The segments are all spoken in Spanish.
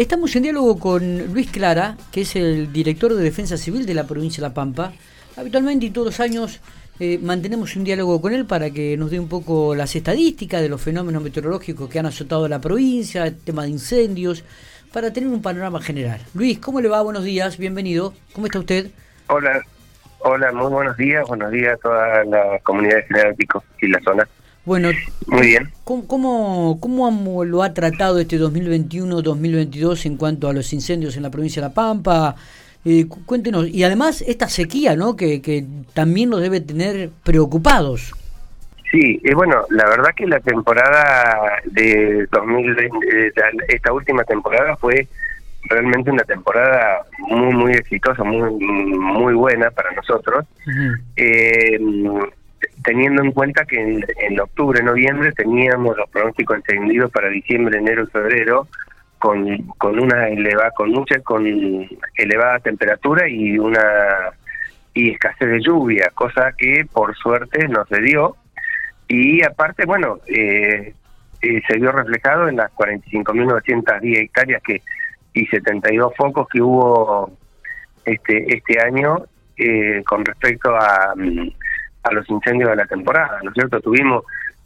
Estamos en diálogo con Luis Clara, que es el director de Defensa Civil de la provincia de La Pampa. Habitualmente y todos los años eh, mantenemos un diálogo con él para que nos dé un poco las estadísticas de los fenómenos meteorológicos que han azotado la provincia, el tema de incendios, para tener un panorama general. Luis, ¿cómo le va? Buenos días, bienvenido. ¿Cómo está usted? Hola, hola, muy buenos días. Buenos días a toda la comunidad de General y la zona. Bueno, muy bien. ¿Cómo, cómo, lo ha tratado este 2021-2022 en cuanto a los incendios en la provincia de La Pampa? Eh, cuéntenos, y además esta sequía, ¿no? Que, que también nos debe tener preocupados. Sí, eh, bueno, la verdad que la temporada de 2020, eh, esta última temporada fue realmente una temporada muy, muy exitosa, muy, muy buena para nosotros teniendo en cuenta que en, octubre, noviembre teníamos los pronósticos extendidos para diciembre, enero y febrero con, con una elevada, con mucha, con elevada temperatura y una y escasez de lluvia, cosa que por suerte no se dio. Y aparte, bueno, eh, eh, se vio reflejado en las 45.910 hectáreas que y 72 focos que hubo este este año eh, con respecto a, mm, a los incendios de la temporada, ¿no es cierto? Tuvimos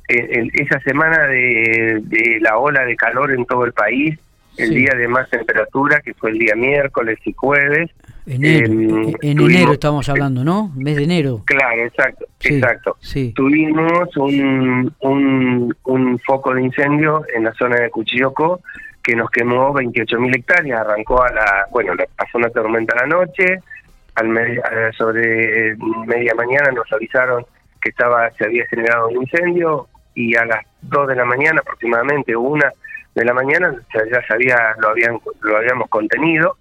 eh, esa semana de, la ola de calor en todo el país, el día de más temperatura, que fue el día miércoles y jueves. Enero, em, en enero estamos hablando, ¿no? Mes de enero. Claro, exacto, exacto. Tuvimos un, un, un foco de incendio en la zona de Cuchilloco que nos quemó 28.000 hectáreas, arrancó a la, bueno, pasó una tormenta a la noche, al sobre media mañana nos avisaron que estaba se había generado un incendio y a las 2 de la mañana aproximadamente una de la mañana ya sabía lo habían lo habíamos contenido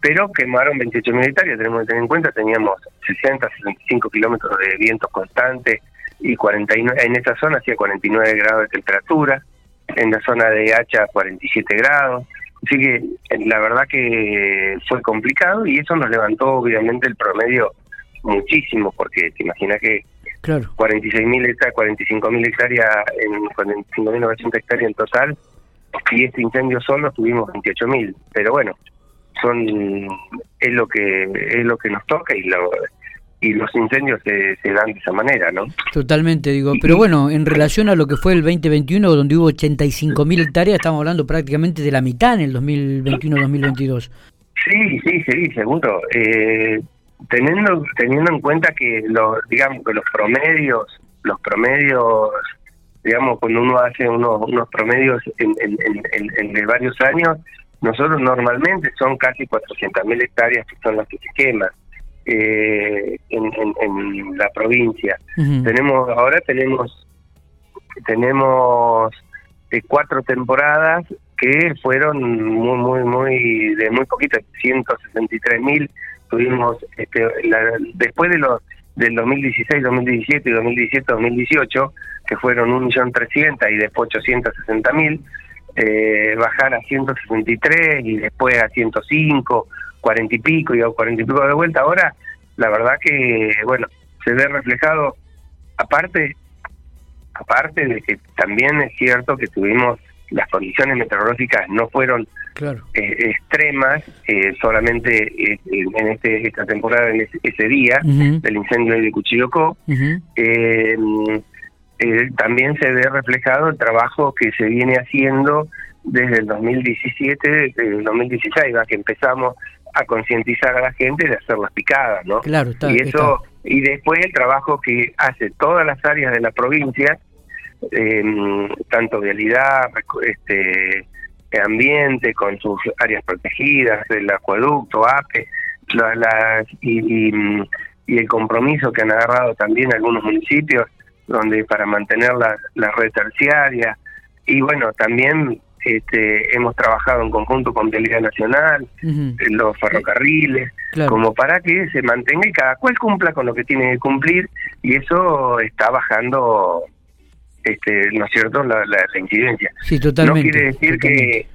pero quemaron 28 mil hectáreas. Tenemos que tener en cuenta teníamos 60 65 kilómetros de vientos constantes y 49 en esa zona hacía 49 grados de temperatura en la zona de Hacha 47 grados Así que la verdad que fue complicado y eso nos levantó obviamente el promedio muchísimo, porque te imaginas que claro. 46.000 hectáreas, 45.000 hectáreas, en 45.900 hectáreas en total, y este incendio solo tuvimos 28.000. Pero bueno, son es lo que es lo que nos toca y lo y los incendios se, se, dan de esa manera, ¿no? Totalmente, digo. Pero bueno, en relación a lo que fue el 2021, donde hubo 85.000 hectáreas, estamos hablando prácticamente de la mitad en el 2021-2022. Sí, sí, sí, seguro. Eh, teniendo teniendo en cuenta que los digamos que los promedios, los promedios, digamos, cuando uno hace unos, unos promedios en, en, en, de varios años, nosotros normalmente son casi 400.000 hectáreas que son las que se queman eh, en, la provincia. Tenemos ahora tenemos tenemos eh, cuatro temporadas que fueron muy muy muy de muy poquito, 163 mil. Tuvimos este, después de los del 2016, 2017 y 2017, 2018 que fueron un millón trescientos y después 860 mil. Eh, bajar a 163 y después a 105 cuarenta y pico y cuarenta y pico de vuelta. Ahora, la verdad que, bueno, se ve reflejado, aparte, aparte de que también es cierto que tuvimos las condiciones meteorológicas no fueron eh, extremas eh, solamente eh, en este esta temporada en ese, día del incendio de Cuchillocó también se ve reflejado el trabajo que se viene haciendo desde el 2017 desde el 2016 va que empezamos a concientizar a la gente de hacer las picadas, ¿no? Claro, está, y eso y después el trabajo que hace todas las áreas de la provincia, eh, tanto vialidad, este ambiente con sus áreas protegidas, el acueducto, APE, las, y, y, el compromiso que han agarrado también algunos municipios donde para mantener la, la red terciaria y bueno también este, hemos trabajado en conjunto con Vialidad Nacional, los ferrocarriles, como para que se mantenga y cada cual cumpla con lo que tiene que cumplir y eso está bajando, este, ¿no es cierto?, la, incidencia. Sí, totalmente. No quiere decir que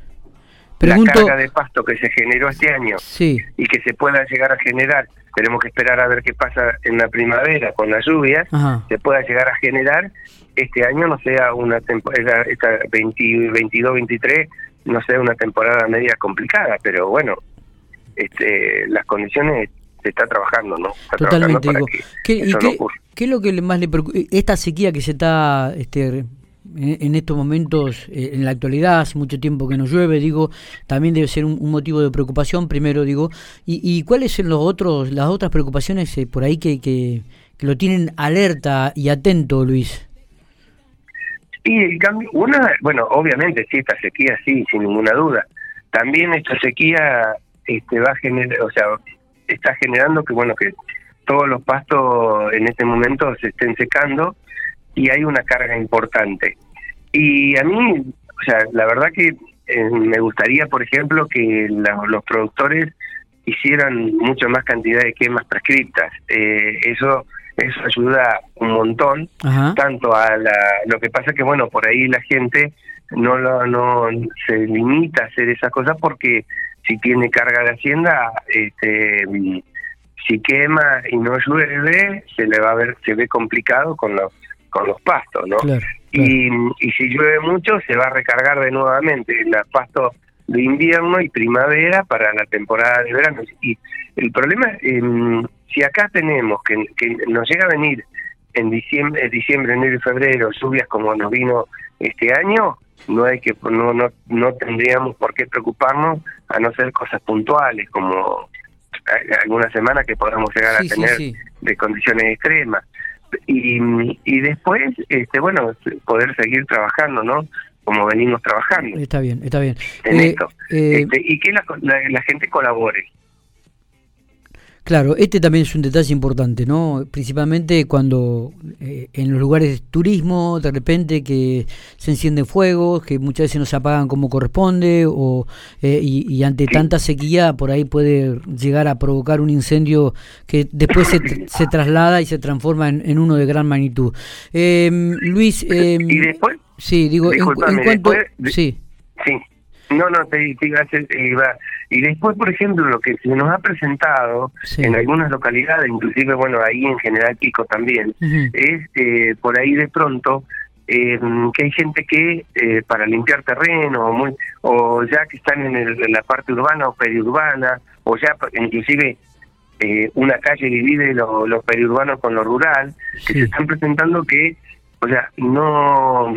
la carga de pasto que se generó este año y que se pueda llegar a generar, tenemos que esperar a ver qué pasa en la primavera con las lluvias, se pueda llegar a generar este año no sea una temporada, esta 22-23 no sé, una temporada media complicada, pero bueno, este, las condiciones se está trabajando, ¿no? Totalmente. Digo, ¿qué, y qué, es lo que más le preocupa? Esta sequía que se está este, en, estos momentos, eh, en la actualidad, hace mucho tiempo que no llueve, digo, también debe ser un, motivo de preocupación, primero, digo, y, y cuáles son los otros, las otras preocupaciones eh, por ahí que, que, lo tienen alerta y atento, Luis. Y el cambio, una, bueno, obviamente sí, esta sequía sí, sin ninguna duda. También esta sequía este, va a o sea, está generando que, bueno, que todos los pastos en este momento se estén secando y hay una carga importante. Y a mí, o sea, la verdad que eh, me gustaría, por ejemplo, que los productores hicieran mucho más cantidad de quemas prescriptas. Eh, eso eso ayuda un montón, tanto a la, lo que pasa que, bueno, por ahí la gente no, lo, no se limita a hacer esas cosas porque si tiene carga de hacienda, este, si quema y no llueve, se le va a ver, se ve complicado con los con los pastos, ¿no? Y, y si llueve mucho, se va a recargar de nuevamente el pasto de invierno y primavera para la temporada de verano. Y el problema, eh, si acá tenemos que, que, nos llega a venir en diciembre, diciembre, enero y febrero lluvias como nos vino este año, no hay que no no no tendríamos por qué preocuparnos a no ser cosas puntuales como alguna semana que podamos llegar a tener de condiciones extremas y, y después, este bueno, poder seguir trabajando, ¿no? Como venimos trabajando. Está bien, está bien. En eh, esto. Eh, este, y que la, la gente colabore. Claro, este también es un detalle importante, ¿no? Principalmente cuando eh, en los lugares de turismo, de repente que se encienden fuegos, que muchas veces no se apagan como corresponde, o eh, y, ante tanta sequía por ahí puede llegar a provocar un incendio que después se, se traslada y se transforma en, uno de gran magnitud. Eh, Luis, eh, ¿y después? Sí, digo, en, cuanto, sí. Sí, no, no, te, iba a hacer, iba. Y después, por ejemplo, lo que se nos ha presentado en algunas localidades, inclusive, bueno, ahí en General Pico también, es eh, por ahí de pronto eh, que hay gente que eh, para limpiar terreno, o, muy, o ya que están en, la parte urbana o periurbana, o ya inclusive eh, una calle divide lo, lo periurbano con lo rural, que se están presentando que, o sea, no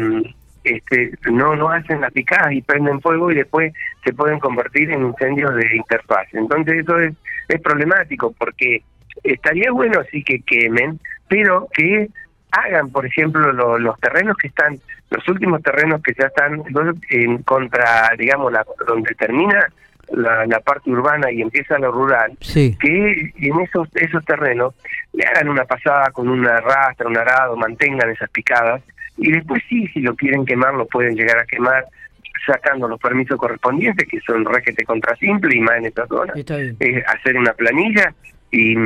este, no, no hacen las picadas y prenden fuego y después se pueden convertir en incendios de interfaz. Entonces eso es, es problemático porque estaría bueno sí que quemen, pero que hagan, por ejemplo, los terrenos que están, los últimos terrenos que ya están en contra, digamos, la, donde termina la, la, parte urbana y empieza lo rural, que en esos esos terrenos le hagan una pasada con una rastra, un arado, mantengan esas picadas y después sí, si lo quieren quemar, lo pueden llegar a quemar sacando los permisos correspondientes, que son requete contra simple y más en esta zona. hacer una planilla y,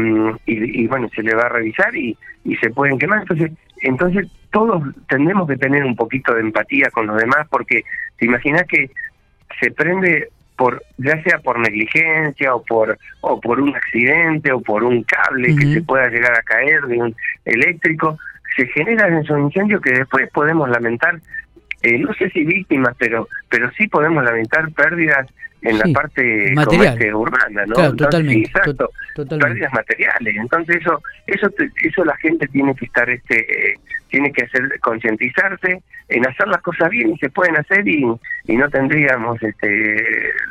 y, bueno, se le va a revisar y, y se pueden quemar. Entonces, entonces todos tendremos que tener un poquito de empatía con los demás, porque te imaginas que se prende por ya sea por negligencia o por o por un accidente o por un cable que se pueda llegar a caer de un eléctrico se generan esos incendios que después podemos lamentar, eh, no sé si víctimas, pero pero sí podemos lamentar pérdidas en la parte urbana, ¿no? totalmente, exacto, pérdidas materiales. Entonces eso eso eso la gente tiene que estar este tiene que hacer concientizarse en hacer las cosas bien y se pueden hacer y, y no tendríamos este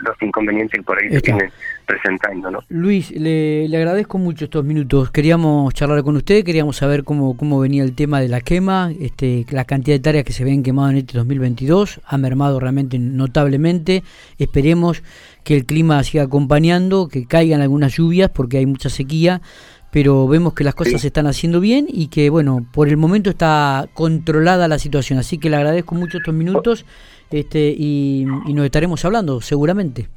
los inconvenientes que por ahí se tienen presentando, ¿no? Luis, le, le, agradezco mucho estos minutos. Queríamos charlar con usted, queríamos saber cómo cómo venía el tema de la quema, este la cantidad de tareas que se ven quemado en este 2022 ha mermado realmente notablemente. Esperemos que el clima siga acompañando, que caigan algunas lluvias porque hay mucha sequía pero vemos que las cosas se están haciendo bien y que, bueno, por el momento está controlada la situación. Así que le agradezco mucho estos minutos este, y, nos estaremos hablando, seguramente.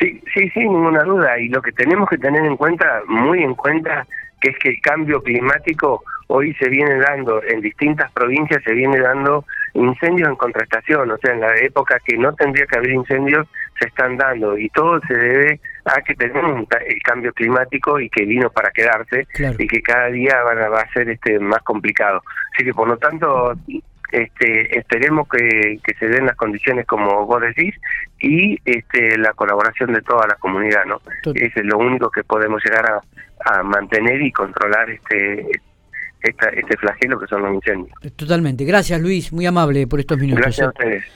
Sí, sí, sin ninguna duda. Y lo que tenemos que tener en cuenta, muy en cuenta, que es que el cambio climático hoy se viene dando en distintas provincias, se viene dando incendios en contrastación, o sea, en la época que no tendría que haber incendios, se están dando y todo se debe a que tenemos el cambio climático y que vino para quedarse y que cada día va, a ser este más complicado. Así que por lo tanto este, esperemos que, se den las condiciones como vos decís y este, la colaboración de toda la comunidad, ¿no? Es lo único que podemos llegar a, a mantener y controlar este este flagelo que son los incendios. Totalmente. Gracias Luis, muy amable por estos minutos. Gracias a ustedes.